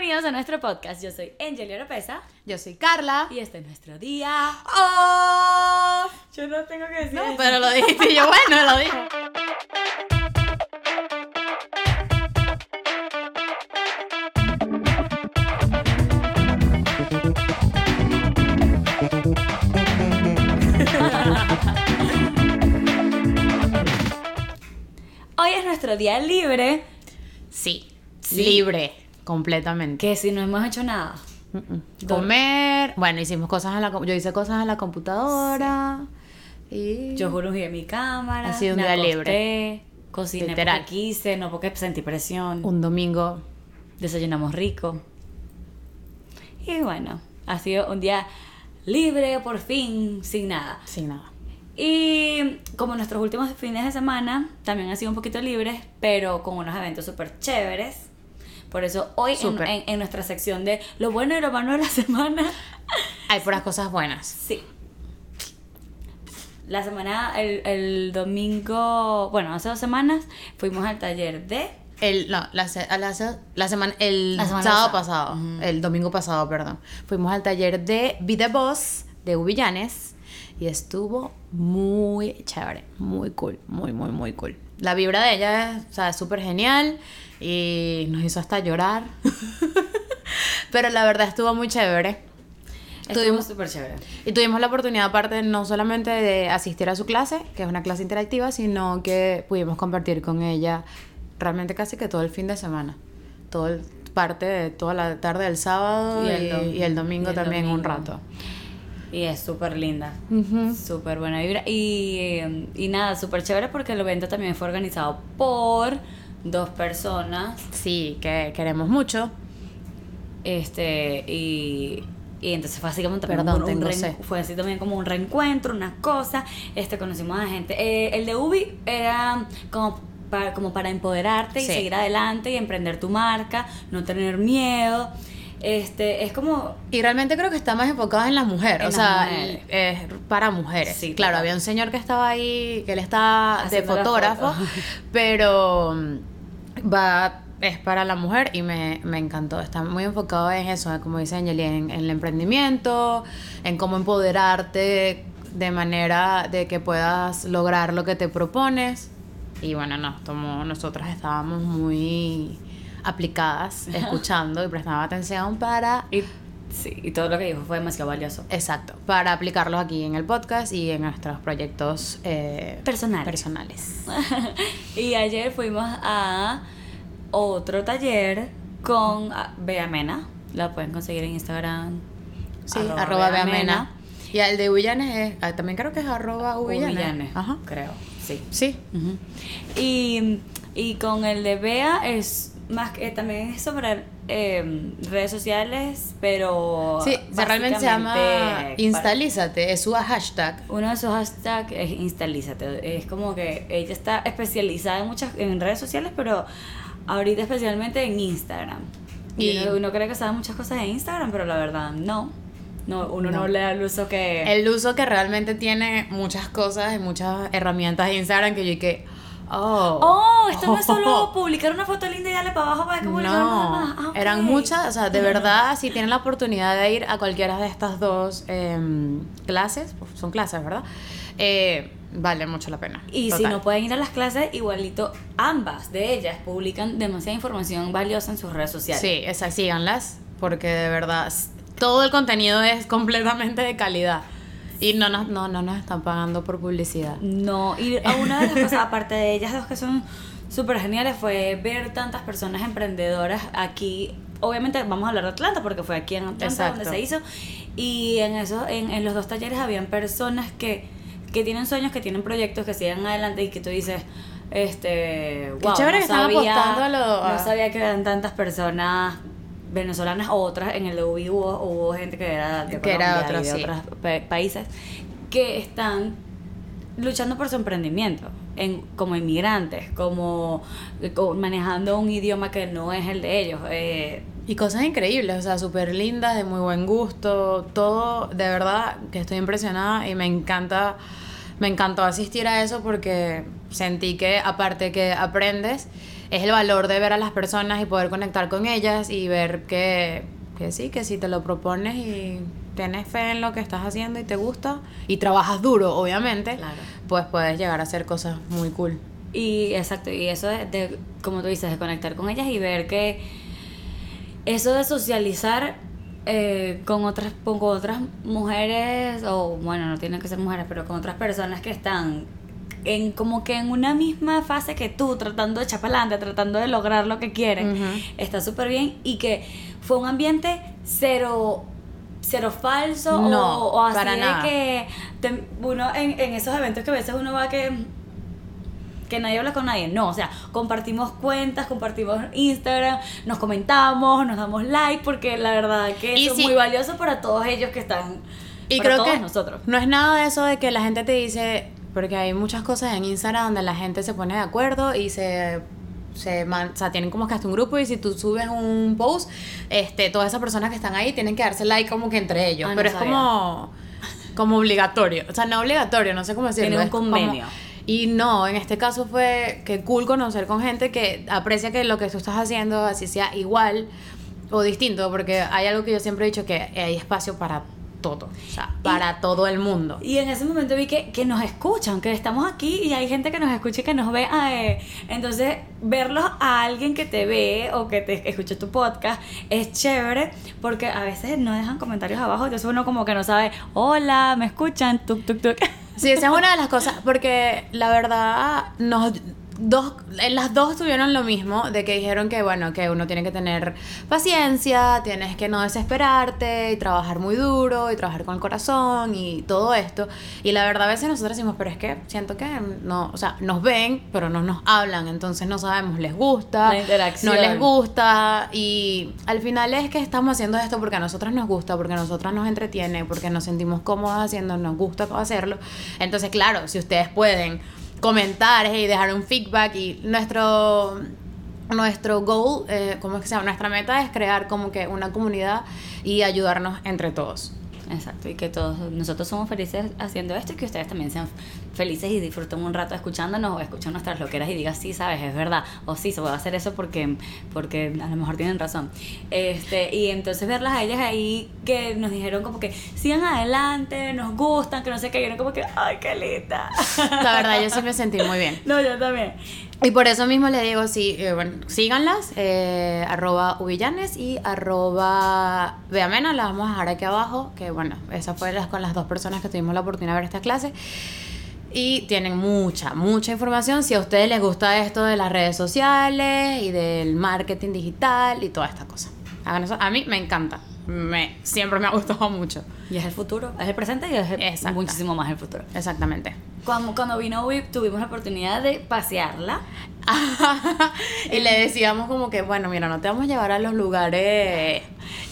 Bienvenidos a nuestro podcast. Yo soy Angelia Oropesa Yo soy Carla. y este es nuestro día. ¡Oh! Yo no tengo que decir No, eso. pero lo dijiste yo, bueno, lo dije. Hoy es nuestro día libre, Sí, Sí. libre, completamente. que si no hemos hecho nada. Comer, bueno, hicimos cosas en la yo hice cosas en la computadora y Yo mi cámara. Ha sido un me día acosté, libre. Cociné Literal. porque quise, no porque sentí presión. un domingo Desayunamos rico. Y bueno, ha sido un día libre por fin, sin nada. sin nada. Y como nuestros últimos fines de semana también han sido un poquito libres, pero con unos eventos súper chéveres. Por eso hoy en, en- en nuestra sección de lo bueno y lo malo de la semana, Hay puras cosas buenas. sí. La semana, el, el domingo, bueno, hace dos semanas fuimos al taller de... El, no, la, la, la semana, el semana sábado pasada. pasado, el domingo pasado, perdón. Fuimos al taller de Be the Boss de Uvillanes y estuvo muy chévere, muy cool, muy, muy, muy cool. La vibra de ella es, o sea, súper genial y nos hizo hasta llorar. Pero la verdad estuvo muy chévere. Estuvo Tuvimos- súper chévere. Y tuvimos la oportunidad, aparte, no solamente de asistir a su clase, que es una clase interactiva, sino que pudimos compartir con ella realmente casi que todo el fin de semana. Todo el, parte de toda la tarde del sábado y el, dom- y el domingo y el también un rato. Y es súper linda. Ujú. Súper buena vibra. Y, eh, y nada, súper chévere porque el evento también fue organizado por dos personas. Sí, que queremos mucho. Este, y, y entonces fue así como también Perdón, un- fue así también como un reencuentro, unas cosas. Este, conocimos a gente. Eh, el de Ubi era como para, como para empoderarte y seguir adelante y emprender tu marca, no tener miedo. Este, es como Y realmente creo que está más enfocado en la mujer, En o las sea, mujeres. es para mujeres. Sí, claro, había un señor que estaba ahí, que él está de fotógrafo, pero mm, va es para la mujer y me, me encantó. Está muy enfocado en eso, como dice Angeli, en, en el emprendimiento, en cómo empoderarte de manera de que puedas lograr lo que te propones. Y bueno, no, como nosotras estábamos muy aplicadas, escuchando y prestando atención para y, sí, y todo lo que dijo fue demasiado valioso. Exacto, para aplicarlos aquí en el podcast y en nuestros proyectos eh, Personales. personales. y ayer fuimos a otro taller con ah, Bea Mena. La pueden conseguir en Instagram. Sí, arroba, Beamena. Y el de Uvillanes es, ah, también creo que es arroba Uvillanes. Uvillanes, Ajá. creo. Sí. Sí. Y, y con el de Bea es más que también es sobre eh, redes sociales, pero Sí, realmente se llama Instalízate, es su hashtag. Uno de sus hashtags es Instalízate. Es como que ella está especializada en muchas en redes sociales, pero ahorita especialmente en Instagram. Y, Y- uno, uno cree que sabe muchas cosas en Instagram, pero la verdad no. no uno no, No. le da el uso que... El uso que realmente tiene muchas cosas y muchas herramientas de Instagram que yo que, oh. Oh, esto no es solo publicar una foto linda y darle para abajo para que publicar nada más. No, Ah, eran muchas, o sea, de verdad, si tienen la oportunidad de ir a cualquiera de estas dos em, clases, pues, son clases, ¿verdad? Eh, vale mucho la pena. Y si no pueden ir a las clases, igualito ambas de ellas publican demasiada información valiosa en sus redes sociales. Sí, esas, síganlas, porque de verdad, todo el contenido es completamente de calidad. Y no nos, no, no nos están pagando por publicidad. No, y una de las cosas, aparte de ellas dos que son súper geniales, fue ver tantas personas emprendedoras aquí. Obviamente vamos a hablar de Atlanta porque fue aquí en Atlanta Exacto. donde se hizo. Y en, eso, en, en los dos talleres habían personas que, que tienen sueños, que tienen proyectos, que siguen adelante y que tú dices, este, wow, chévere no que están sabía, apostando a lo- no sabía que eran tantas personas venezolanas o otras, en el de UBI hubo, hubo gente que era de Que era Colombia y otra, de sí. otros pa- países que están luchando por su emprendimiento en, como inmigrantes, como, co- manejando un idioma que no es el de ellos. eh, Y cosas increíbles, o sea, súper lindas, de muy buen gusto, todo, de verdad que estoy impresionada y me encanta, me encantó asistir a eso porque sentí que aparte que aprendes, es el valor de ver a las personas y poder conectar con ellas y ver que, que sí, que si te lo propones y tienes fe en lo que estás haciendo y te gusta y trabajas duro, obviamente, Claro. pues puedes llegar a hacer cosas muy cool. Y exacto, y eso de, de, como tú dices, de conectar con ellas y ver que eso de socializar eh, con otras con otras mujeres, o bueno, no tienen que ser mujeres, pero con otras personas que están en como que en una misma fase que tú, tratando de echar para adelante, tratando de lograr lo que quieren, Ujú. está súper bien y que fue un ambiente cero cero falso o- No, o, así para de nada. que te- uno en, en esos eventos que a veces uno va que que nadie habla con nadie. No, o sea, compartimos cuentas, compartimos Instagram, nos comentamos, nos damos like, porque la verdad que Y eso sí. es muy valioso para todos ellos que están. Y para creo todos que nosotros. no es nada de eso de que la gente te dice, porque hay muchas cosas en Instagram donde la gente se pone de acuerdo y se se man- o sea, tienen como que hasta un grupo y si tú subes un post, este, todas esas personas que están ahí tienen que darse like como que entre ellos, Ah, no pero es sabía. como como obligatorio, o sea, no obligatorio, no sé cómo decirlo. Tiene un como- convenio. y no, en este caso fue que cool conocer con gente que aprecia que lo que tú estás haciendo así sea igual o distinto, porque hay algo que yo siempre he dicho que hay espacio para todo, o sea, para todo el mundo. Y en ese momento vi que, que nos escuchan, que estamos aquí y hay gente que nos escucha y que nos ve. ah, eh, entonces, verlos a alguien que te ve o que te escucha tu podcast es chévere porque a veces no dejan comentarios abajo. Entonces uno como que no sabe, hola, me escuchan, tuk, tuk, tuk. Sí, esa es una de las cosas, porque la verdad, nos dos, las dos tuvieron lo mismo, de que dijeron que bueno, que uno tiene que tener paciencia, tienes que no desesperarte y trabajar muy duro y trabajar con el corazón y todo esto. Y la verdad a veces nosotros decimos, pero es que siento que no, o sea, nos ven, pero no nos hablan, entonces no sabemos, les gusta, no les gusta y al final es que estamos haciendo esto porque a nosotras nos gusta, porque a nosotras nos entretiene, porque nos sentimos cómodas haciendo, nos gusta hacerlo. Entonces, claro, si ustedes pueden comentar y dejar un feedback y nuestro nuestro goal, eh, ¿cómo es que se llama? Nuestra meta es crear como que una comunidad y ayudarnos entre todos. Exacto, y que todos nosotros somos felices haciendo esto y que ustedes también sean felices y disfruten un rato escuchándonos o escuchen nuestras loqueras y digan, sí, sabes, es verdad, o sí, se puede hacer eso porque, porque a lo mejor tienen razón. Este, y entonces verlas a ellas ahí que nos dijeron como que sigan adelante, nos gustan, que no sé qué, y uno como que, ay, qué linda. La verdad, yo sí me sentí muy bien. no, yo también. Y por eso mismo le digo, sí, eh, bueno, síganlas, eh, arroba uvillanes y arroba beamena, las vamos a dejar aquí abajo, que bueno, esas fueron las, con las dos personas que tuvimos la oportunidad de ver esta clase. Y tienen mucha, mucha información. Si a ustedes les gusta esto de las redes sociales y del marketing digital y toda esta cosa. Hagan eso. A mí me encanta. Me, siempre me ha gustado mucho. Y es el futuro, es el presente y es el- muchísimo más el futuro. Exactamente. Cuando, cuando vino WIP tuvimos la oportunidad de pasearla. y le decíamos como que, bueno, mira, no te vamos a llevar a los lugares...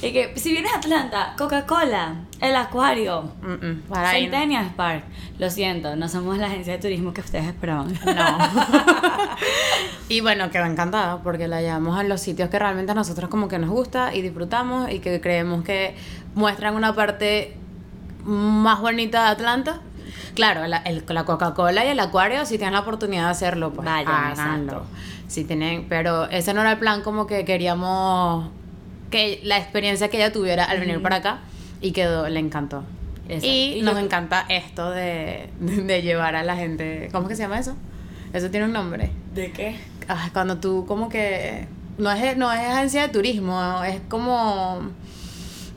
Y que si vienes a Atlanta, Coca-Cola, el acuario, Mm, mm, para Centennial Park. Lo siento, no somos la agencia de turismo que ustedes esperaban. No. y bueno, quedó encantada porque la llevamos a los sitios que realmente a nosotros como que nos gusta y disfrutamos y que creemos que muestran una parte más bonita de Atlanta. Claro, la, el- la Coca-Cola y el acuario, si tienen la oportunidad de hacerlo, pues Vayan, háganlo. Si tienen, pero ese no era el plan como que queríamos que la experiencia que ella tuviera al venir para acá y quedó, le encantó. Exacto. Y, nos encanta esto de, de llevar a la gente. ¿Cómo que se llama eso? Eso tiene un nombre. ¿De qué? Ah, cuando tú como que no es no es agencia de turismo, es como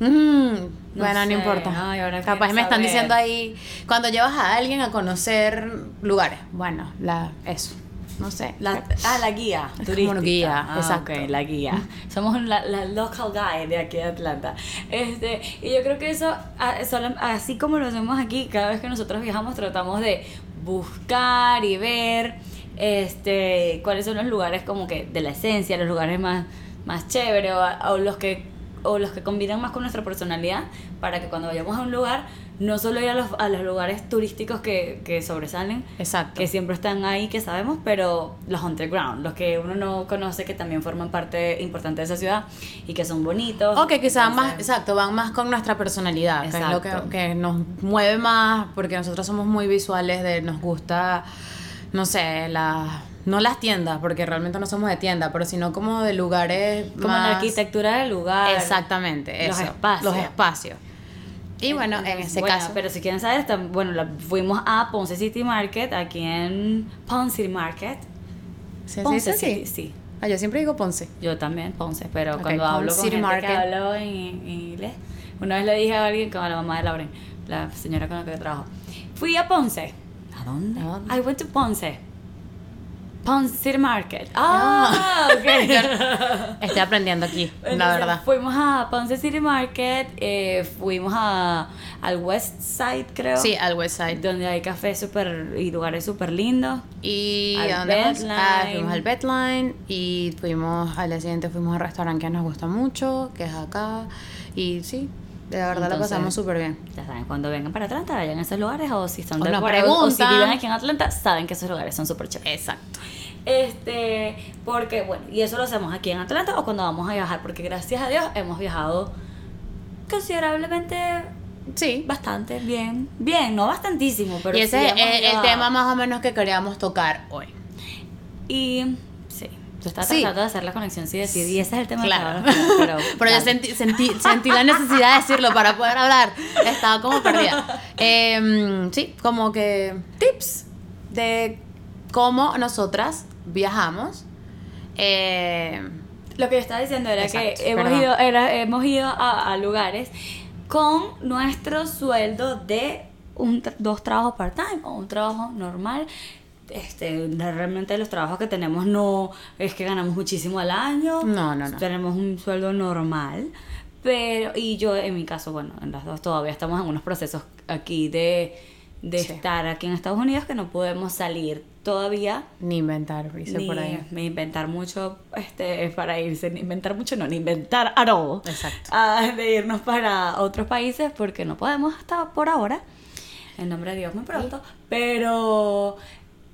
mm, bueno, no importa. Ay, ahora Capaz me están diciendo ahí cuando llevas a alguien a conocer lugares. Bueno, la eso. No sé. La, ah, la guía como turística. una guía, Ah, exacto. la guía. Somos la, la local guide de aquí de Atlanta. Este, y yo creo que eso, a- solo- así como lo hacemos aquí, cada vez que nosotros viajamos tratamos de buscar y ver este, cuáles son los lugares como que de la esencia, los lugares más, más chéveres o, o los que o los que combinan más con nuestra personalidad para que cuando vayamos a un lugar no solo ir a los, a los lugares turísticos que, que sobresalen Exacto. que siempre están ahí, que sabemos, pero los underground, los que uno no conoce, que también forman parte importante de esa ciudad y que son bonitos. O que quizás más, exacto, van más con nuestra personalidad, que es lo que, que nos mueve más, porque nosotros somos muy visuales, de nos gusta, no sé, la, no las tiendas, porque realmente no somos de tienda, pero sino como de lugares Como más... la arquitectura del lugar. Exactamente, Los espacios. Los espacios. Y bueno, en ese Bueno, caso... Pero si quieren saber, bueno, la- fuimos a Ponce City Market, aquí en Ponce City Market. ¿Sí, se Ponce dice City, así? sí. Ah, yo siempre digo Ponce. Yo también, Ponce, pero cuando hablo con City gente Market. que hablo en, en inglés, una vez le dije a alguien, como a la mamá de Lauren, la señora con la que trabajo, fui a Ponce. ¿A dónde? ¿A dónde? I went to Ponce. Ponce City Market. Ah, ok. Estoy aprendiendo aquí, la verdad. Fuimos a Ponce City Market, eh, fuimos a, al West Side, creo. Sí, al West Side. Donde hay cafés super y lugares súper lindos. Y Al. Ah, fuimos al Bedline y fuimos al día siguiente fuimos al restaurante que nos gusta mucho, que es acá. Y sí, de verdad la Entonces, pasamos súper bien. Ya saben, cuando vengan para Atlanta, vayan a esos lugares o si están de fuera, o- si viven aquí en Atlanta, saben que esos lugares son súper chéveres. Exacto. Este, porque bueno, y eso lo hacemos aquí en Atlanta o cuando vamos a viajar, porque gracias a Dios hemos viajado considerablemente Sí. bastante bien. Bien, no bastantísimo, pero y ese sí es el, tema más o menos que queríamos tocar hoy. Y sí, yo estaba Sí. tratando de hacer la conexión sí decir, y ese es el tema Claro. ahora- pero, Pero yo sentí, sentí, sentí la necesidad de decirlo para poder hablar. Estaba como perdida. Em, sí, como que tips de cómo nosotras viajamos. Em, Lo que yo estaba diciendo era Exacto, que hemos perdón. ido, era- hemos ido a, a lugares con nuestro sueldo de un, dos trabajos part-time o un trabajo normal. Este, realmente los trabajos que tenemos no es que ganamos muchísimo al año. No, no, no. Tenemos un sueldo normal. Pero, y yo en mi caso, bueno, en las dos todavía estamos en unos procesos aquí de, de Sí. estar aquí en Estados Unidos que no podemos salir todavía ni inventar, dice ni por ahí. ni inventar mucho este para irse ni inventar mucho no ni inventar at all Exacto. ah, de irnos para otros países porque no podemos hasta por ahora en nombre de Dios muy pronto pero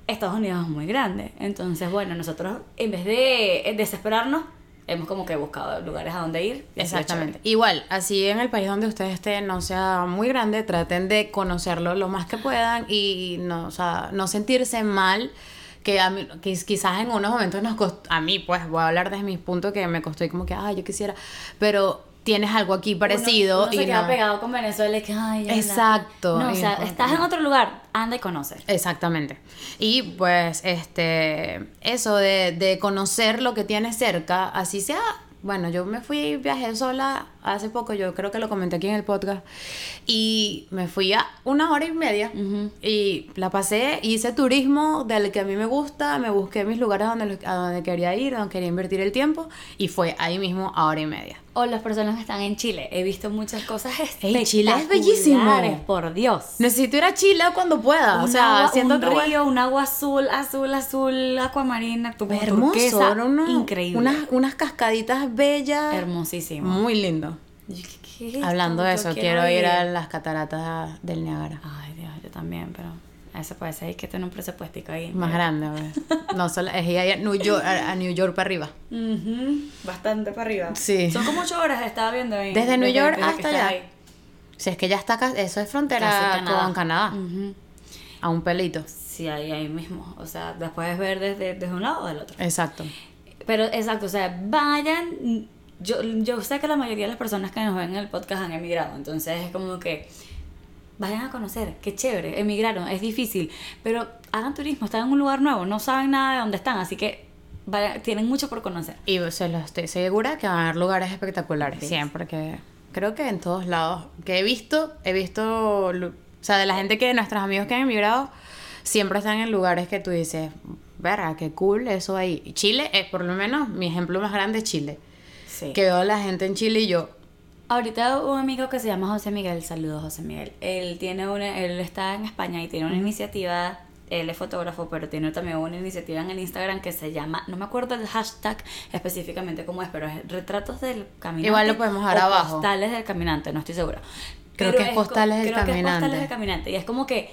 Estados Unidos es muy grande entonces bueno nosotros en vez de desesperarnos hemos como que buscado lugares a donde ir Exactamente. Igual, así en el país donde ustedes estén no sea muy grande, traten de conocerlo lo más que puedan y no, o sea, no sentirse mal. Que, a mí, que quizás en unos momentos nos costó, a mí pues voy a hablar desde mi punto que me costó y como que, ay, yo quisiera, pero tienes algo aquí parecido uno, uno se y queda no- pegado con Venezuela y que ay ya la- Exacto. no o Y sea estás en otro lugar anda y conoce Exactamente. Y pues, este, eso de, de conocer lo que tienes cerca, así sea. Bueno, yo me fui, viajé sola hace poco, yo creo que lo comenté aquí en el podcast, y me fui a una hora y media Ujú. y la pasé, hice turismo del que a mí me gusta, me busqué mis lugares donde, a donde quería ir, donde quería invertir el tiempo, y fue ahí mismo a hora y media. O las personas que están en Chile. He visto muchas cosas Ey, Chile es bellísimo. por Dios. Necesito ir a Chile cuando pueda, o sea, siento un río, un agua azul, azul, azul, acuamarina, tu hermoso, turquesa, uno- increíble. Unas, unas cascaditas bellas. Hermosísimo. Muy lindo. ¿Qué- qué es esto? Hablando de eso, quiero, ir a las cataratas del Niágara. Ay, Dios, yo también, pero eso puede ser que tener un presupuestico ahí. Más grande, pues. No solo es ir a New York, a, a New York para arriba. Ujú, Bastante para arriba. Sí. Son como ocho horas, estaba viendo ahí. Desde New York hasta allá. ahí. Si es que ya está eso es frontera Casi con Canadá. Ujú. A un pelito. Sí, ahí, ahí mismo. O sea, las puedes ver desde, desde un lado o del otro. Exacto. Pero exacto, o sea, vayan. Yo, yo sé que la mayoría de las personas que nos ven en el podcast han emigrado, entonces es como que vayan a conocer, qué chévere, emigraron, es difícil, pero hagan turismo, están en un lugar nuevo, no saben nada de dónde están, así que vayan- tienen mucho por conocer. Y se lo estoy segura que van a haber lugares espectaculares. ¿Ves? Siempre que. Creo que en todos lados. Que he visto, he visto. O sea, de la gente que. Nuestros amigos que han emigrado. Siempre están en lugares que tú dices. Verga, qué cool eso ahí. Chile es por lo menos mi ejemplo más grande es Chile. Sí. Que veo a la gente en Chile y yo. Ahorita un amigo que se llama José Miguel, saludos José Miguel. Él tiene una, él está en España y tiene una iniciativa, él es fotógrafo, pero tiene también una iniciativa en el Instagram que se llama, no me acuerdo el hashtag específicamente cómo es, pero es retratos del caminante. Igual lo podemos dejar abajo. Postales del caminante, no estoy segura. Creo Pero que es postales del creo que es caminante. postales del caminante. Y es como que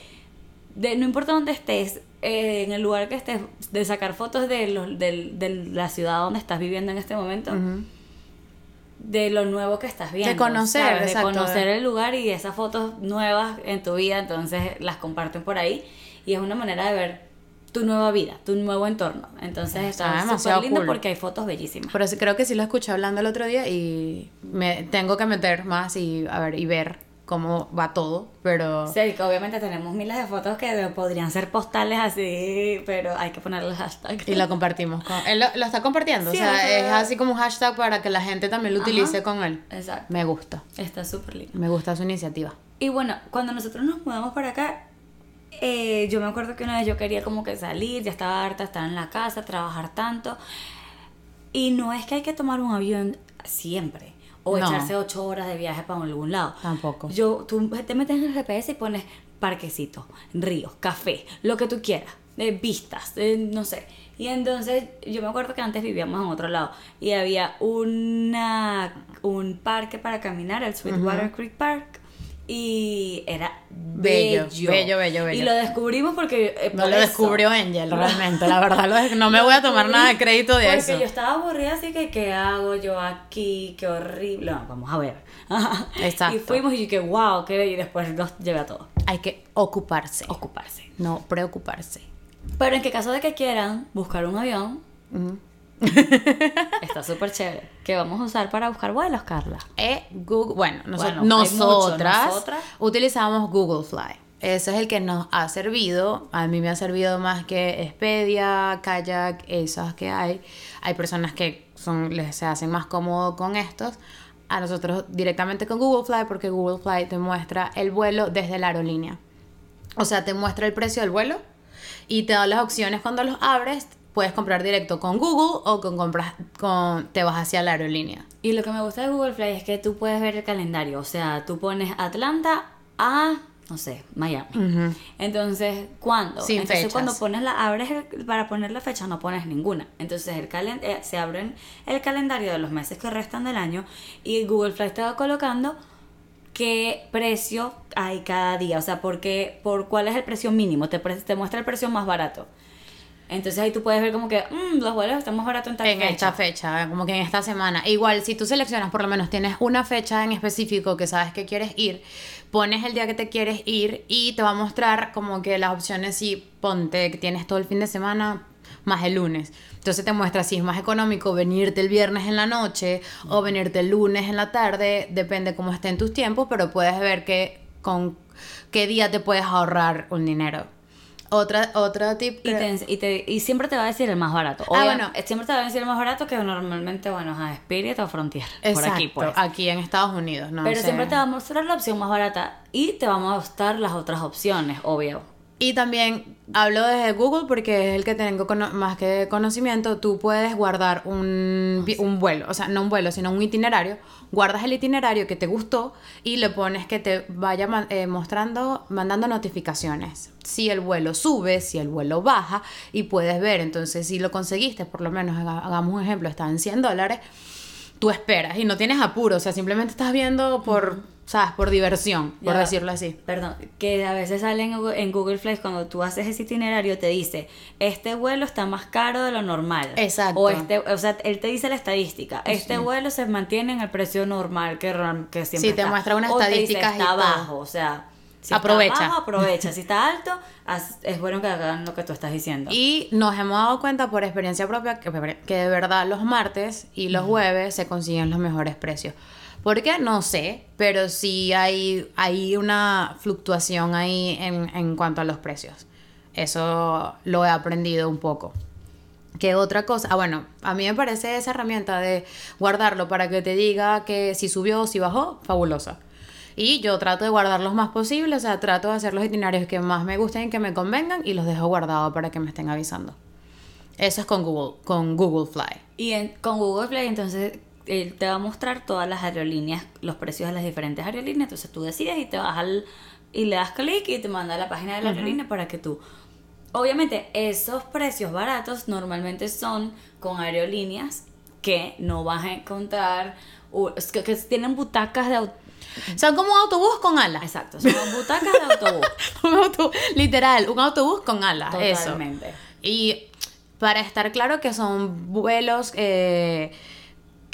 de, no importa dónde estés, eh, en el lugar que estés, de sacar fotos de, los, del- de la ciudad donde estás viviendo en este momento de lo nuevo que estás viendo. conocer, ¿sabes? De exacto, conocer de- el lugar y esas fotos nuevas en tu vida, entonces las comparten por ahí y es una manera de ver tu nueva vida, tu nuevo entorno. Entonces Está demasiado súper lindo cool. porque hay fotos bellísimas. Pero sí, creo que sí lo escuché hablando el otro día y me tengo que meter más y a ver y ver cómo va todo, pero Sí, que obviamente tenemos miles de fotos que podrían ser postales así, pero hay que ponerle el hashtag. y la compartimos con él lo, lo está compartiendo, Sí, o sea, es así como un hashtag para que la gente también lo Ajá. utilice con él. Exacto. Me gusta. Está súper lindo. Me gusta su iniciativa. Y bueno, cuando nosotros nos mudamos para acá, eh, yo me acuerdo que una vez yo quería como que salir, ya estaba harta estar en la casa, trabajar tanto. Y no es que hay que tomar un avión siempre. O No. echarse ocho horas de viaje para algún lado. Tampoco. Yo, tú te metes en el GPS y pones parquecito, ríos, café, lo que tú quieras, de vistas, eh, no sé. Y entonces yo me acuerdo que antes vivíamos en otro lado y había una un parque para caminar, el Sweetwater Creek Park. Y era Bello, bello, bello, bello, bello. Y lo descubrimos porque. eh, No por lo eso. descubrió Angel, realmente, la verdad. lo no me voy a tomar nada de crédito de Porque eso. yo estaba aburrida, así que, ¿qué hago yo aquí? Qué horrible. No, vamos a ver. Exacto. Y fuimos y que wow, qué bello. Y después los llevé a todos. Hay que ocuparse, Ocuparse. no preocuparse. Pero en que caso de que quieran buscar un avión. está súper chévere. Que vamos a usar para buscar vuelos, Carla. Eh, Google, bueno, noso- Bueno, mucho, nosotras. utilizamos Google Fly. Ese es el que nos ha servido. A mí me ha servido más que Expedia, Kayak, esas que hay. Hay personas que son, les se hacen más cómodo con estos. A nosotros directamente con Google Fly porque Google Fly te muestra el vuelo desde la aerolínea. O sea, te muestra el precio del vuelo y te da las opciones cuando los abres. Puedes comprar directo con Google o con compras con te vas hacia la aerolínea. Y lo que me gusta de Google Fly es que tú puedes ver el calendario. O sea, tú pones Atlanta a, no sé, Miami. Entonces, ¿cuándo? Sin Entonces, fechas. cuando pones la, abres el- para poner la fecha, no pones ninguna. Entonces, el calen- eh, se abren el calendario de los meses que restan del año y Google Fly te va colocando qué precio hay cada día. O sea, porque, por cuál es el precio mínimo. Te, pre- te muestra el precio más barato. Entonces ahí tú puedes ver como que "Mm, los vuelos están más baratos en tal en fecha". esta fecha, como que en esta semana. Igual, si tú seleccionas, por lo menos tienes una fecha en específico que sabes que quieres ir, pones el día que te quieres ir y te va a mostrar como que las opciones si ponte que tienes todo el fin de semana más el lunes. Entonces te muestra si es más económico venirte el viernes en la noche o venirte el lunes en la tarde, depende cómo estén tus tiempos, pero puedes ver que con qué día te puedes ahorrar un dinero. Otra, otro tip Y, te, y, te- y siempre te va a decir el más barato. Ah, bueno. Siempre te va a decir el más barato que normalmente, bueno, es a Spirit o Frontier. Exacto, por aquí, pues. aquí en Estados Unidos, ¿no? Pero sé. siempre te va a mostrar la opción más barata y te va a mostrar las otras opciones, obvio. Y también hablo desde Google porque es el que tengo más que conocimiento. Tú puedes guardar un, vi- un vuelo, o sea, no un vuelo, sino un itinerario. Guardas el itinerario que te gustó y le pones que te vaya eh, mostrando, mandando notificaciones. Si el vuelo sube, si el vuelo baja y puedes ver. Entonces, si lo conseguiste, por lo menos haga- hagamos un ejemplo, está en 100 dólares, tú esperas y no tienes apuro, o sea, simplemente estás viendo por, ¿sabes? Por diversión, por decirlo así. Perdón, que a veces sale en Google, Flights cuando tú haces ese itinerario te dice, este vuelo está más caro de lo normal. Exacto. O este, o sea, él te dice la estadística. Este vuelo se mantiene en el precio normal que, que siempre Sí, te está. muestra te dice, estadísticas y está bajo, o sea, si Aprovecha. está bajo, aprovecha. Si está alto, es bueno que hagan lo que tú estás diciendo. Y nos hemos dado cuenta por experiencia propia que, que de verdad los martes y los jueves se consiguen los mejores precios. ¿Por qué? No sé, pero sí hay, hay una fluctuación ahí en, en cuanto a los precios. Eso lo he aprendido un poco. ¿Qué otra cosa? Ah, bueno, a mí me parece esa herramienta de guardarlo para que te diga que si subió o si bajó, fabulosa. Y yo trato de guardar los más posible, o sea, trato de hacer los itinerarios que más me gusten y que me convengan y los dejo guardados para que me estén avisando. Eso es con Google, con Google Fly. Y en- con Google Play, entonces, él te va a mostrar todas las aerolíneas, los precios de las diferentes aerolíneas. Entonces tú decides y te vas al. y le das clic y te manda a la página de la aerolínea para que tú. Obviamente, esos precios baratos normalmente son con aerolíneas que no vas a encontrar. que, que tienen butacas de. Son como un autobús con alas. Exacto, son butacas de autobús. un literal, un autobús con alas. Eso. Totalmente. Y para estar claro que son vuelos eh,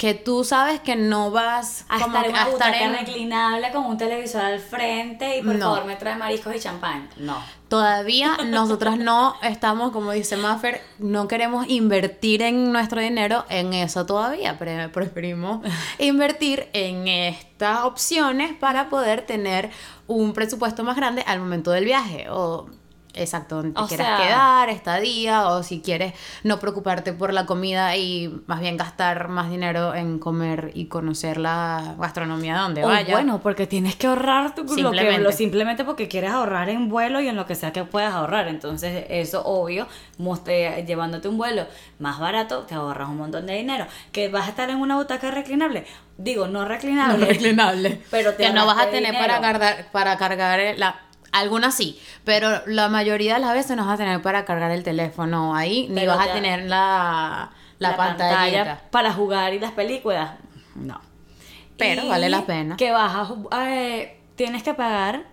que tú sabes que no vas A estar en una butaca en- reclinable con un televisor al frente y por No. favor me trae mariscos y champán. No. Todavía nosotras no estamos, como dice Maffer, no queremos invertir en nuestro dinero en eso todavía. Pre- preferimos invertir en estas opciones para poder tener un presupuesto más grande al momento del viaje. O exacto, donde te O quieras sea- quedar, estadía, o si quieres no preocuparte por la comida y más bien gastar más dinero en comer y conocer la gastronomía donde O vayas. bueno, porque tienes que ahorrar tu, lo que, Simplemente. lo- simplemente porque quieres ahorrar en vuelo y en lo que sea que puedas ahorrar. Entonces, eso obvio, moste- llevándote un vuelo más barato, te ahorras un montón de dinero. Que vas a estar en una butaca reclinable. Digo, no reclinable. No reclinable. Pero te que no vas a tener dinero. para cargar, para cargar la algunas sí, pero la mayoría de las veces no vas a tener para cargar el teléfono ahí, ni vas a tener la, la, pantalla. para jugar y las películas. No. Pero vale la pena. Que vas a eh, tienes que pagar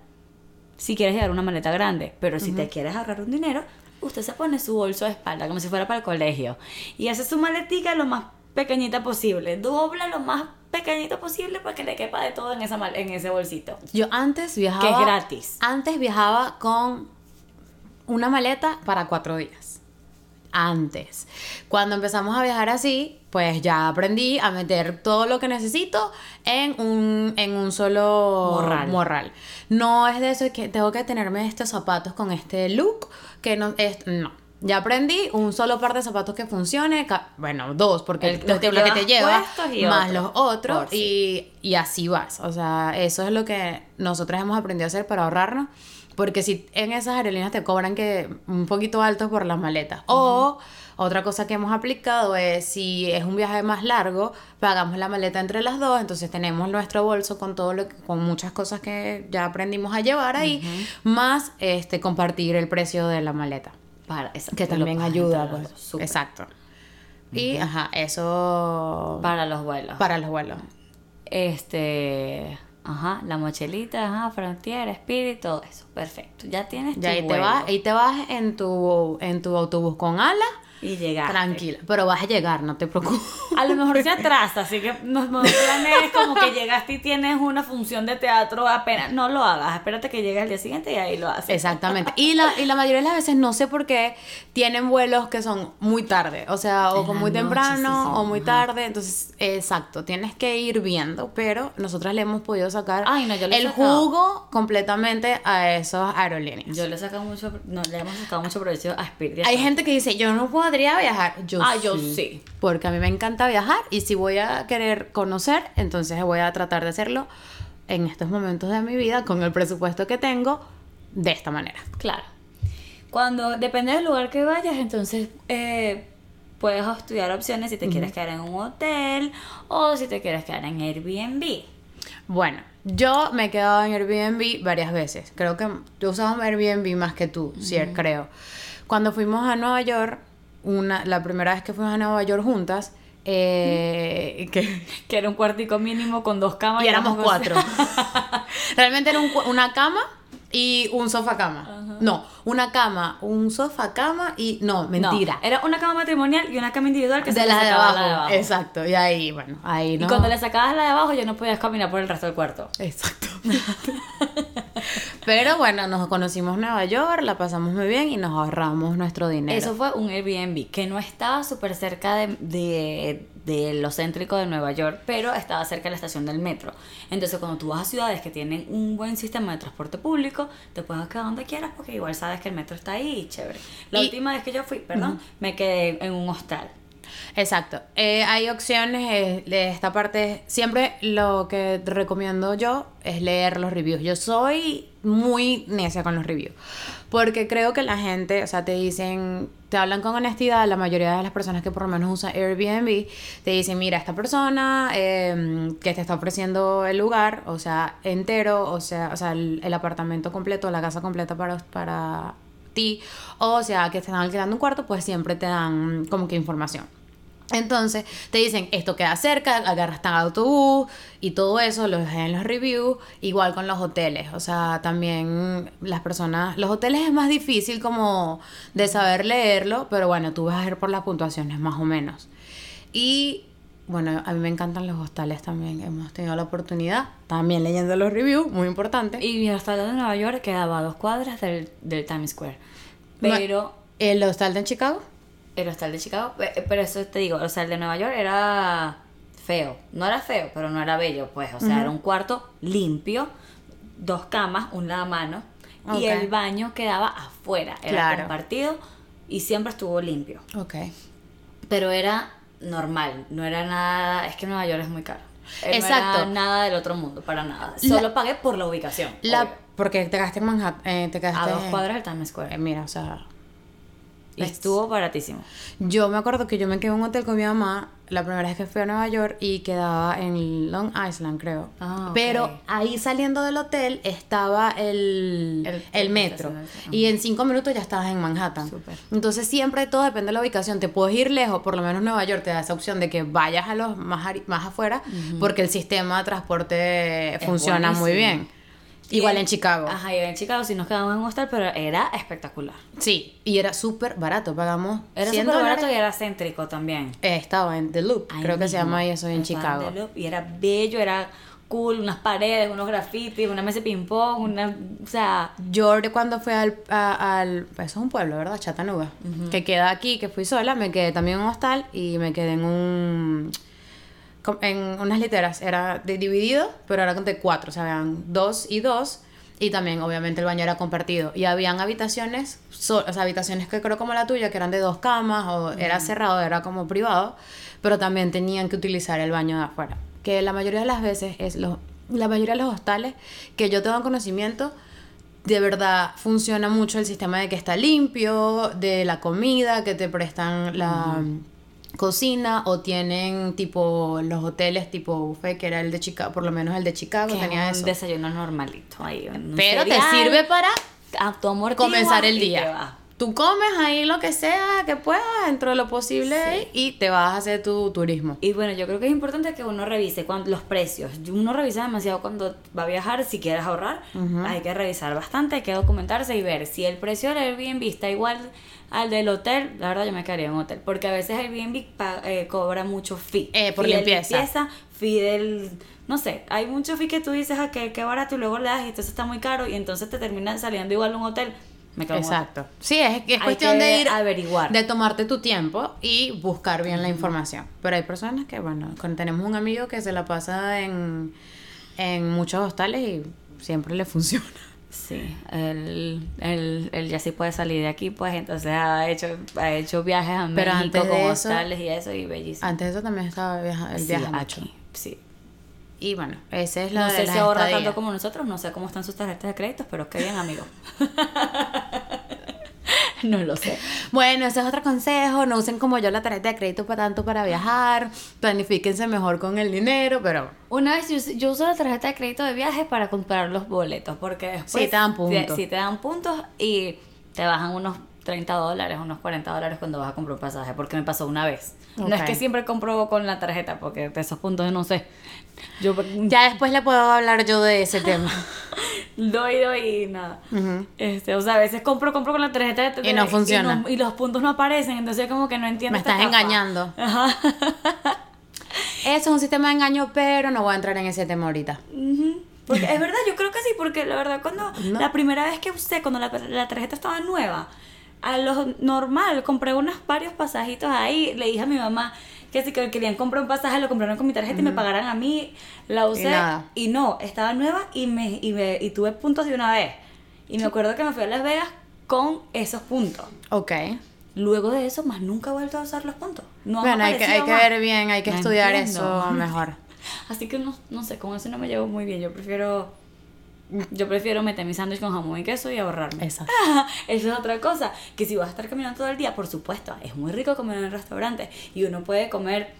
si quieres llevar una maleta grande, pero si te quieres ahorrar un dinero, usted se pone su bolso de espalda como si fuera para el colegio y hace su maletica lo más pequeñita posible, dobla lo más pequeñito posible para que le quepa de todo en esa en ese bolsito. Yo antes viajaba. Que es gratis. Antes viajaba con una maleta para cuatro días. Antes. Cuando empezamos a viajar así, pues ya aprendí a meter todo lo que necesito en un, en un solo Morral. morral. No es de eso que tengo que tenerme estos zapatos con este look, que no es. No. Ya aprendí un solo par de zapatos que funcione, bueno, dos, porque El- lo, los que, que lo que te llevas lleva, y más los otros, y, y así vas. O sea, eso es lo que nosotros hemos aprendido a hacer para ahorrarnos. Porque si en esas aerolíneas te cobran que un poquito alto por las maletas. O otra cosa que hemos aplicado es si es un viaje más largo, pagamos la maleta entre las dos, entonces tenemos nuestro bolso con todo lo que- con muchas cosas que ya aprendimos a llevar ahí, más este compartir el precio de la maleta. Para, exacto, Que también ayuda, pues. Exacto. Y ajá, eso Para los vuelos. para los vuelos. Este, ajá, la mochilita, ajá, Frontier, Spirit, todo eso, perfecto. Ya tienes tu Ya ahí te vas, ahí te vas en tu en tu autobús con alas, y llegaste. tranquila, pero vas a llegar, no te preocupes. A lo mejor se atrasa, así que no, no planees como que llegaste y tienes una función de teatro apenas. No lo hagas, espérate que llegue al día siguiente y ahí lo haces. Exactamente. Y la, y la mayoría de las veces no sé por qué tienen vuelos que son muy tarde. O sea, o muy noche, temprano sí, sí. o muy Ajá. tarde. Entonces, exacto, tienes que ir viendo. Pero nosotras le hemos podido sacar Ay, no, yo le he el sacado. jugo completamente a esos aerolíneas. Yo le he sacado mucho, no, le hemos sacado mucho provecho a Spirit. Hay gente que dice, yo no podría viajar. Yo Ah, yo sí. Porque a mí me encanta viajar y si voy a querer conocer, entonces voy a tratar de hacerlo en estos momentos de mi vida con el presupuesto que tengo de esta manera. Claro. Cuando depende del lugar que vayas, entonces eh, puedes estudiar opciones si te quieres quedar en un hotel o si te quieres quedar en Airbnb. Bueno, yo me he quedado en Airbnb varias veces. Creo que yo usaba Airbnb más que tú, sí, creo. Cuando fuimos a Nueva York, una, la primera vez que fuimos a Nueva York juntas, eh, que, Que era un cuartico mínimo con dos camas. y éramos cuatro. Realmente era un una cama y un sofá cama. No, una cama, un sofá cama y no, No, mentira. era una cama matrimonial y una cama individual que se de la de abajo. la de abajo. Exacto. Y ahí, bueno, ahí no. Y cuando le sacabas la de abajo ya no podías caminar por el resto del cuarto. Exacto. Pero bueno, nos conocimos en Nueva York, la pasamos muy bien y nos ahorramos nuestro dinero. Eso fue un Airbnb que no estaba súper cerca de, de, de lo céntrico de Nueva York, pero estaba cerca de la estación del metro. Entonces, cuando tú vas a ciudades que tienen un buen sistema de transporte público, te puedes quedar donde quieras porque igual sabes que el metro está ahí y chévere. La Y- última vez que yo fui, perdón, me quedé en un hostal. Exacto. Eh, hay opciones eh, de esta parte. Siempre lo que recomiendo yo es leer los reviews. Yo soy muy necia con los reviews. Porque creo que la gente, o sea, te dicen, te hablan con honestidad. La mayoría de las personas que por lo menos usan Airbnb te dicen, mira, esta persona eh, que te está ofreciendo el lugar, o sea, entero, o sea, o sea el, el apartamento completo, la casa completa para, para ti, o sea, que te están alquilando un cuarto, pues siempre te dan como que información. Entonces te dicen esto queda cerca, agarras tan autobús y todo eso lo dejan en los reviews, igual con los hoteles, o sea, también las personas, los hoteles es más difícil como de saber leerlo, pero bueno, tú vas a ver por las puntuaciones más o menos. Y bueno, a mí me encantan los hostales también. Hemos tenido la oportunidad, también leyendo los reviews, muy importante. Y mi hostal de Nueva York quedaba a dos cuadras del, del Times Square. Pero ¿El hostal de Chicago? El hostal de Chicago, eh, pero eso te digo, o sea, el de Nueva York era feo. No era feo, pero no era bello, pues. O sea, era un cuarto limpio, dos camas, un lavamano. Ok. Y el baño quedaba afuera. Era Claro. compartido y siempre estuvo limpio. Ok. Pero era normal, no era nada. Es que Nueva York es muy caro. Eh, Exacto. No era nada del otro mundo, para nada. La- Solo pagué por la ubicación. La, obvio. porque te quedaste en Manhattan, eh, te quedaste A dos cuadras del Times Eh, Square. mira, o sea, Estuvo baratísimo. yo me acuerdo que yo me quedé en un hotel con mi mamá la primera vez que fui a Nueva York y quedaba en Long Island, creo. Ah. Pero ahí saliendo del hotel estaba el, El- el, metro. Y en cinco minutos ya estabas en Manhattan. Entonces siempre todo depende de la ubicación. Te puedes ir lejos, por lo menos Nueva York te da esa opción de que vayas a los más, más afuera porque el sistema de transporte funciona muy bien. Igual en Chicago. Ajá, y en Chicago sí nos quedamos en un hostal, pero era espectacular. Sí, y era súper barato. Pagamos Era 100 súper barato y era céntrico también. Eh, estaba en The Loop, Ahí creo que se llama eso en Estaba Chicago. The Loop, Y era bello, era cool, unas paredes, unos grafitis, una mesa de ping-pong, una. O sea. Yo cuando fui al, a- al eso es un pueblo, ¿verdad? Chattanooga, que queda aquí, que fui sola, me quedé también en un hostal y me quedé en un en unas literas, era de dividido, pero era de cuatro, o sea, eran dos y dos. Y también, obviamente, el baño era compartido. Y habían habitaciones, so- o sea, habitaciones que creo como la tuya, que eran de dos camas, o era cerrado, era como privado, pero también tenían que utilizar el baño de afuera. Que la mayoría de las veces es los, la mayoría de los hostales que yo tengo conocimiento, de verdad funciona mucho el sistema de que está limpio, de la comida, que te prestan la cocina o tienen tipo los hoteles tipo buffet, que era el de Chicago, por lo menos el de Chicago que tenía es un eso. desayuno normalito ahí. Pero te sirve para a tu amortigua comenzar el día. Tú comes ahí lo que sea que puedas dentro de lo posible y te vas a hacer tu turismo. Y bueno, yo creo que es importante que uno revise cuando, los precios. Uno revisa demasiado cuando va a viajar, si quieres ahorrar, hay que revisar bastante, hay que documentarse y ver si el precio del Airbnb está igual al del hotel, la verdad yo me quedaría en un hotel, porque a veces Airbnb eh, cobra mucho fee. Eh, por Fee de limpieza. fee del... No sé, hay mucho fee que tú dices a que qué barato y luego le das y entonces está muy caro y entonces te termina saliendo igual un hotel. Me quedo. Exacto. Sí, es, es cuestión que de ir averiguar. de tomarte tu tiempo y buscar bien la información. Pero hay personas que, bueno, con- tenemos un amigo que se la pasa en, en muchos hostales y siempre le funciona. Sí, él, él, él ya sí puede salir de aquí, pues entonces ha hecho, ha hecho viajes a Pero México antes con eso- hostales y eso, y bellísimo. Antes de eso también estaba viaja, el Sí, viaje mucho. aquí, sí. Y bueno, esa es la No de sé si ahorra estadías. tanto como nosotros, no sé cómo están sus tarjetas de créditos, pero qué bien, amigo. no lo sé. Bueno, ese es otro consejo. No usen como yo la tarjeta de crédito para tanto para viajar. Planifíquense mejor con el dinero, pero Una vez yo, yo uso la tarjeta de crédito de viaje para comprar los boletos, porque después Sí, te dan puntos. sí, te dan puntos y te bajan unos 30 dólares, unos 40 dólares cuando vas a comprar un pasaje, porque me pasó una vez. No es que siempre compro con la tarjeta, porque de esos puntos no sé. Yo ya después le puedo hablar yo de ese tema. doy, doy y nada. Ujú. Este, o sea, a veces compro, compro con la tarjeta de Y no funciona. Y, no- y los puntos no aparecen, entonces como que no entiendo. Me estás engañando. Ajá. Eso es un sistema de engaño, pero no voy a entrar en ese tema ahorita. Ujú. Porque es verdad, yo creo que sí, porque la verdad cuando No. la primera vez que usé, cuando la, la tarjeta estaba nueva, a lo normal, compré unos varios pasajitos ahí, le dije a mi mamá que si que querían comprar un pasaje, lo compraron con mi tarjeta y me pagaran a mí, la usé y no, estaba nueva y me, y me y tuve puntos de una vez. Y me acuerdo que me fui a Las Vegas con esos puntos. Ok. Luego de eso, más nunca he vuelto a usar los puntos. No bueno, hay que, hay que ver bien, hay que No estudiar entiendo. eso mejor. Así que no, no sé, con eso no me llevo muy bien. Yo prefiero. Yo prefiero meter mi sándwich con jamón y queso y ahorrarme. Exacto. Esa es otra cosa. Que si vas a estar caminando todo el día, por supuesto, es muy rico comer en el restaurante. Y uno puede comer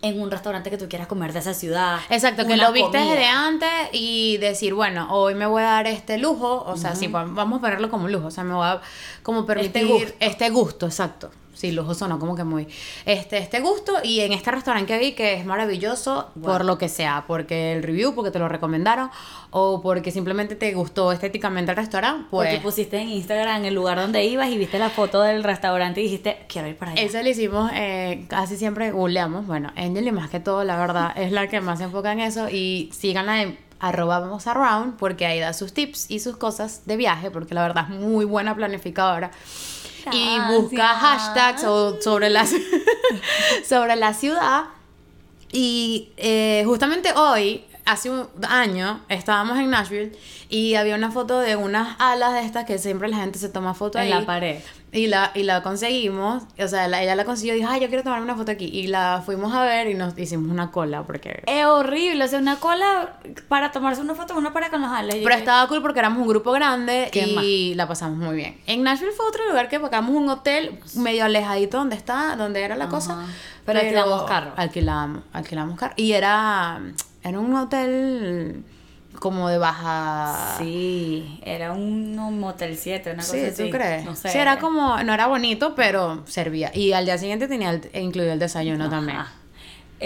en un restaurante que tú quieras comer de esa ciudad. Exacto, que lo viste comida. desde antes y decir, bueno, hoy me voy a dar este lujo, o sea, sí, va- vamos a ponerlo como lujo, o sea, me voy a como permitir Este este gusto. gusto, exacto. Sí, lujoso no, como que muy, este, este gusto y en este restaurante que vi que es maravilloso por lo que sea, porque el review, porque te lo recomendaron o porque simplemente te gustó estéticamente el restaurante, pues... Porque pusiste en Instagram el lugar donde ibas y viste la foto del restaurante y dijiste, quiero ir para allá. Eso lo hicimos, eh, casi siempre googleamos, bueno, Angel y más que todo, la verdad, es la que más se enfoca en eso y síganla en arroba vamos around porque ahí da sus tips y sus cosas de viaje porque la verdad es muy buena planificadora y busca hashtags o- sobre la, sobre la ciudad. Y eh, justamente hoy, hace un año, estábamos en Nashville y había una foto de unas alas de estas que siempre la gente se toma foto en ahí. la pared. Y la, y la conseguimos, o sea, la- ella la consiguió y dijo, ay, yo quiero tomar una foto aquí. Y la fuimos a ver y nos hicimos una cola porque... Es horrible, o sea, una cola para tomarse una foto, una pared con los ales. Pero estaba cool porque éramos un grupo grande ¿Qué y la pasamos muy bien. En Nashville fue otro lugar que pagamos un hotel medio alejadito donde está, donde era la cosa. Pero alquilamos carro. Alquilamos, alquilamos carro. Y era, era un hotel como de baja... Sí, era un, un Motel 7, una cosa Sí, así. ¿tú crees? No sé. Sí, era como, no era bonito, pero servía. Y al día siguiente tenía el, incluido el desayuno también.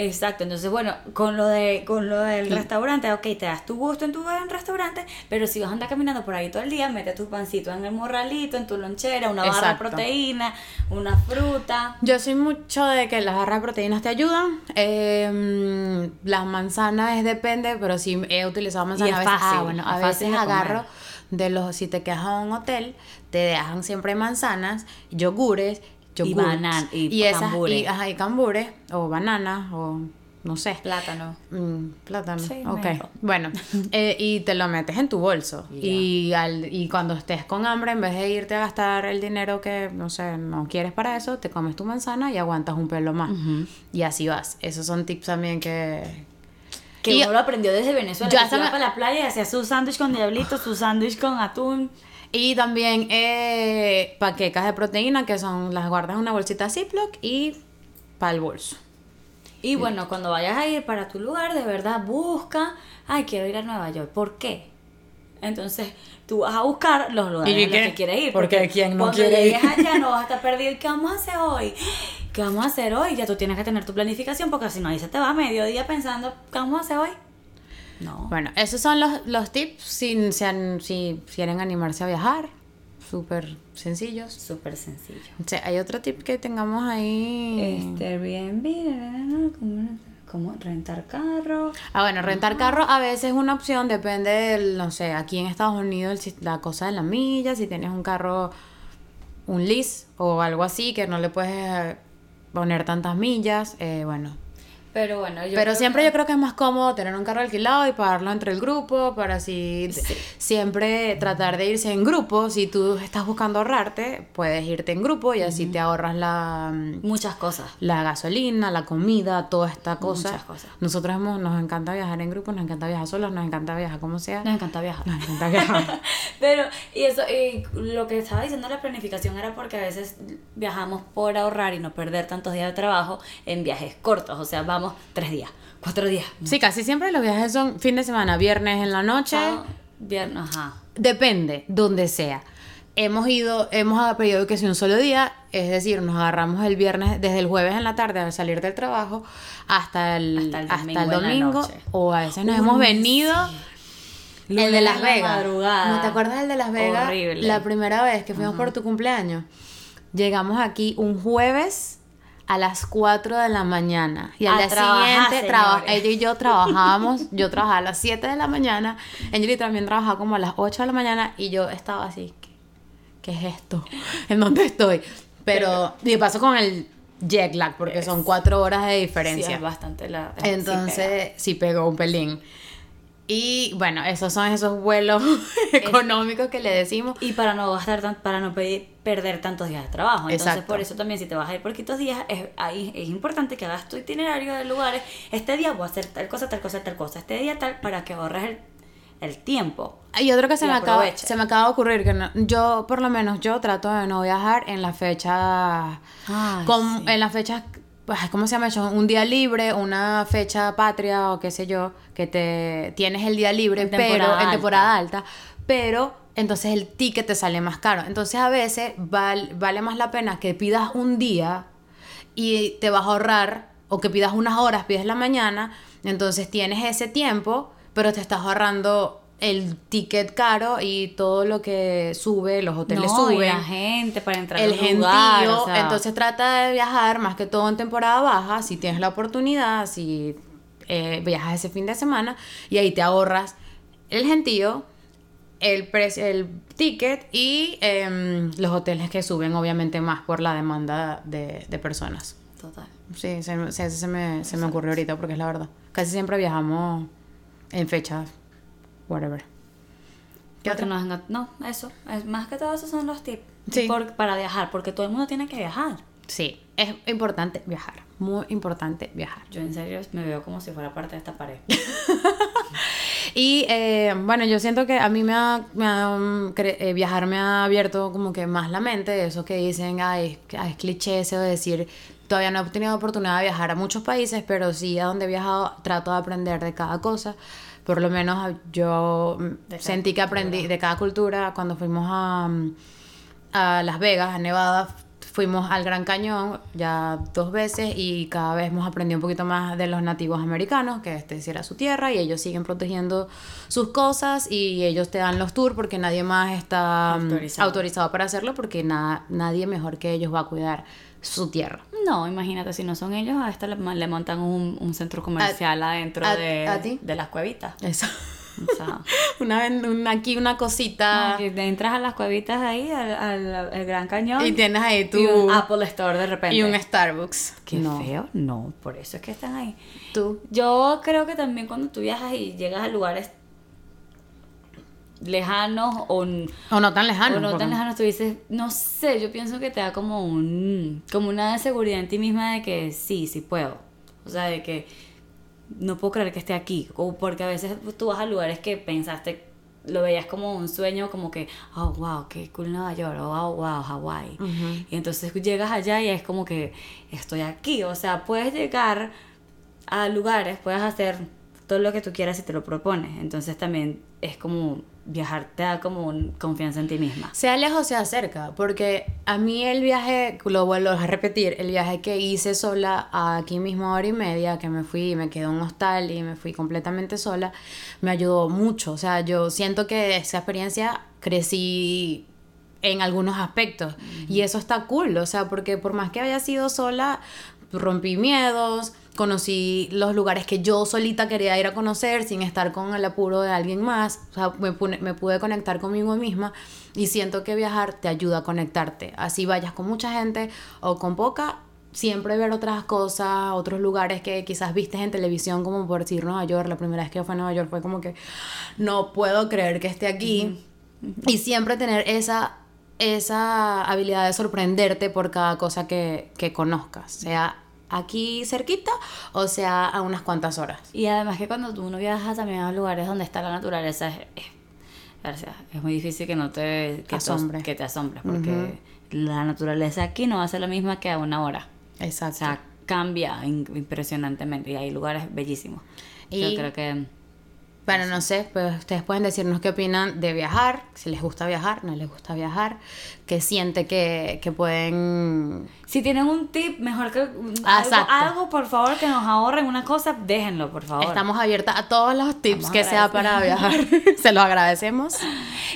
Exacto, entonces bueno, con lo de con lo del restaurante, ok, te das tu gusto en tu en restaurante, pero si vas a andar caminando por ahí todo el día, mete tu pancito en el morralito, en tu lonchera, una barra de proteína, una fruta. Yo soy mucho de que las barras de proteínas te ayudan. Eh, las manzanas es depende, pero sí he utilizado manzanas a veces. fácil, ah, bueno, a veces de agarro de los, si te quedas a un hotel, te dejan siempre manzanas, yogures, Y yogurts, banan- y esas, cambures. y, ajá, y cambures, o bananas, o no sé. Plátano. Mm, plátano. Sí, ok. mejor. Bueno, eh, y te lo metes en tu bolso. Ya. Y, al, y cuando estés con hambre, en vez de irte a gastar el dinero que, no sé, no quieres para eso, te comes tu manzana y aguantas un pelo más. Y así vas. Esos son tips también que... Que Y- uno lo aprendió desde Venezuela. Se iba me- para la playa y hacía su sándwich con diablito, su sándwich con atún. Y también eh, paquecas de proteína, que son las guardas en una bolsita Ziploc y para el bolso. Y bueno, cuando vayas a ir para tu lugar, de verdad busca, ay, quiero ir a Nueva York. ¿Por qué? Entonces, tú vas a buscar los lugares ¿Y en los que quieres ir. Porque ¿quién no cuando quiere ir? llegues allá no vas a estar perdido. ¿Y qué vamos a hacer hoy? ¿Qué vamos a hacer hoy? Ya tú tienes que tener tu planificación porque si no, ahí se te va mediodía pensando, ¿qué vamos a hacer hoy? No. Bueno, esos son los, los tips si, si quieren animarse a viajar. Súper sencillos. Súper sencillo. O sea, hay otro tip que tengamos ahí. Este, Airbnb, ¿cómo, cómo rentar carro? Ah, bueno, rentar carro a veces es una opción, depende del, no sé, aquí en Estados Unidos la cosa de la milla, si tienes un carro, un lease o algo así, que no le puedes eh, poner tantas millas, eh, bueno. Pero bueno, yo Pero siempre que- yo creo que es más cómodo tener un carro alquilado y pagarlo entre el grupo, para así Sí. siempre tratar de irse en grupo. Si tú estás buscando ahorrarte, puedes irte en grupo y así te ahorras la... Muchas cosas. la gasolina, la comida, toda esta cosa. Muchas cosas. Nosotros hemos, nos encanta viajar en grupo, nos encanta viajar solos, nos encanta viajar como sea. Nos encanta viajar. Nos encanta viajar. Pero, y eso, y lo que estaba diciendo la planificación era porque a veces viajamos por ahorrar y no perder tantos días de trabajo en viajes cortos. O sea, vamos tres días, cuatro días. sí, casi siempre los viajes son fin de semana, viernes en la noche. Sábado, Viernes, ajá. Depende, donde sea. Hemos ido, hemos pedido que sea un solo día, es decir, nos agarramos el viernes, desde el jueves en la tarde al salir del trabajo hasta el, Hasta el hasta domingo el en la domingo, o a veces nos Uy, hemos venido. sí. El de Lunes Las Vegas. ¿No te acuerdas del de Las Vegas? Horrible. La primera vez que fuimos por tu cumpleaños. Llegamos aquí un jueves a las 4 de la mañana. Y al A día siguiente, traba- ella y yo trabajábamos. yo trabajaba a las 7 de la mañana. Angeli también trabajaba como a las 8 de la mañana. Y yo estaba así, ¿qué, qué es esto? ¿En dónde estoy? Pero, y pasó con el jet lag, porque son 4 horas de Sí, diferencia. es bastante la. sí pega. Entonces, sí pegó un pelín. Y bueno, esos son esos vuelos económicos que le decimos. Y para no gastar tan- para no pedir- perder tantos días de trabajo. Entonces, Exacto. por eso también, si te vas a ir por quitos días, es, ahí es importante que hagas tu itinerario de lugares. Este día voy a hacer tal cosa, tal cosa, tal cosa. Este día tal, para que ahorres el, el tiempo. Y otro que se me, acaba, se me acaba de ocurrir, que no- yo, por lo menos, yo trato de no viajar en las fechas, con, sí. en las fechas pues, ¿cómo se llama eso? Un día libre, una fecha patria o qué sé yo, que te tienes el día libre, En pero temporada en temporada alta, pero entonces el ticket te sale más caro. Entonces a veces val- vale más la pena que pidas un día y te vas a ahorrar, o que pidas unas horas, pides la mañana, entonces tienes ese tiempo, pero te estás ahorrando el ticket caro y todo lo que sube, los hoteles no, y suben la gente para entrar el gentío. lugar, o sea, entonces trata de viajar más que todo en temporada baja, si tienes la oportunidad, si eh, viajas ese fin de semana y ahí te ahorras el gentío, el precio, el ticket y em, los hoteles que suben obviamente más por la demanda de, de personas. Total. Sí, se, se, se me, se me ocurrió ahorita porque es la verdad. Casi siempre viajamos en fechas, whatever. ¿Qué nos engan- no, eso. Es, más que todo esos son los tips Sí. por- para viajar, porque todo el mundo tiene que viajar. Sí, es importante viajar, muy importante viajar. Yo en serio me veo como si fuera parte de esta pared. Y eh, bueno, yo siento que a mí me ha, me ha, mm, eh, viajar me ha abierto como que más la mente, eso que dicen, ay, es- cliché eso de decir, todavía no he tenido oportunidad de viajar a muchos países, pero sí a donde he viajado trato de aprender de cada cosa. Por lo menos yo mm, De sentí que aprendí de cada cultura cuando fuimos a, mm, a Las Vegas, a Nevada, fuimos al Gran Cañón ya dos veces y cada vez hemos aprendido un poquito más de los nativos americanos, que este sí era su tierra y ellos siguen protegiendo sus cosas y ellos te dan los tours porque nadie más está mm, Autorizado. autorizado, para hacerlo porque na- nadie mejor que ellos va a cuidar su tierra. No, imagínate, si no son ellos, a esta le, le montan un, un centro comercial adentro a- de, a de las cuevitas. Eso. O sea, Una, una- aquí una cosita no, que te entras a las cuevitas ahí, al, al- al Gran Cañón. y tienes ahí tu y un Apple Store de repente. y un Starbucks. Qué no. feo. No, por eso es que están ahí. Tú. Yo creo que también cuando tú viajas y llegas a lugares lejanos o, O no tan lejano. o no tan lejanos, tú dices, no sé, yo pienso que te da como un como una seguridad en ti misma de que sí, sí puedo. O sea, de que no puedo creer que esté aquí. O porque a veces tú vas a lugares que pensaste, lo veías como un sueño, como que, oh, wow, qué cool Nueva York, o oh, wow, Hawái. Y entonces llegas allá y es como que estoy aquí. O sea, puedes llegar a lugares, puedes hacer todo lo que tú quieras si te lo propones. Entonces también es como viajar te da como un confianza en ti misma. Sea lejos, sea cerca, porque a mí el viaje, lo vuelvo a repetir, el viaje que hice sola aquí mismo hora y media, que me fui y me quedé en un hostal y me fui completamente sola, me ayudó mucho. O sea, yo siento que esa experiencia crecí en algunos aspectos y eso está cool, o sea, porque por más que haya sido sola, rompí miedos, conocí los lugares que yo solita quería ir a conocer sin estar con el apuro de alguien más, o sea, me, pune- me pude conectar conmigo misma y siento que viajar te ayuda a conectarte, así vayas con mucha gente o con poca. Siempre ver otras cosas, otros lugares que quizás viste en televisión, como por decir Nueva York. La primera vez que yo fui a Nueva York fue como que no puedo creer que esté aquí. Y siempre tener esa, esa habilidad de sorprenderte por cada cosa que, que conozcas, sea aquí cerquita o sea a unas cuantas horas. Y además que cuando uno viaja también a lugares donde está la naturaleza, es, es, o es muy difícil que no te, que te- Asombre. que te asombres, porque la naturaleza aquí no va a ser la misma que a una hora. O Exacto. sea, cambia impresionantemente y hay lugares bellísimos. Y- Yo creo que Bueno, no sé, pues ustedes pueden decirnos qué opinan de viajar, si les gusta viajar, no les gusta viajar, qué siente que, que pueden... si tienen un tip, mejor que algo, algo, por favor, que nos ahorren una cosa, déjenlo, por favor. Estamos abiertas a todos los tips que sea para viajar. Se los agradecemos.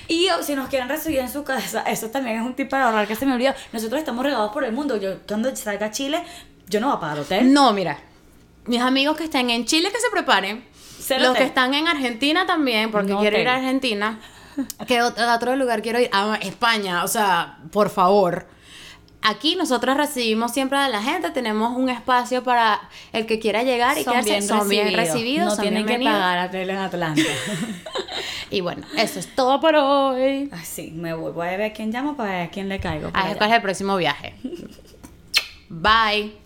Y o, si nos quieren recibir en su casa, eso también es un tip para ahorrar que se me olvidó. Nosotros estamos regados por el mundo. Yo cuando salga a Chile, yo no voy a pagar hotel. No, mira, mis amigos que estén en Chile que se preparen. Los que están en Argentina también, porque No quiero ir a. Argentina. ¿Qué ot- a otro lugar quiero ir? A España, o sea, por favor. Aquí nosotros recibimos siempre a la gente, tenemos un espacio para el que quiera llegar y quedarse. son bien recibidos, No son tienen que pagar hotel en Atlanta. Y bueno, eso es todo por hoy. Ay, sí, me voy. Voy a ver a quién llamo para ver a quién le caigo. A ver cuál es el próximo viaje. Bye.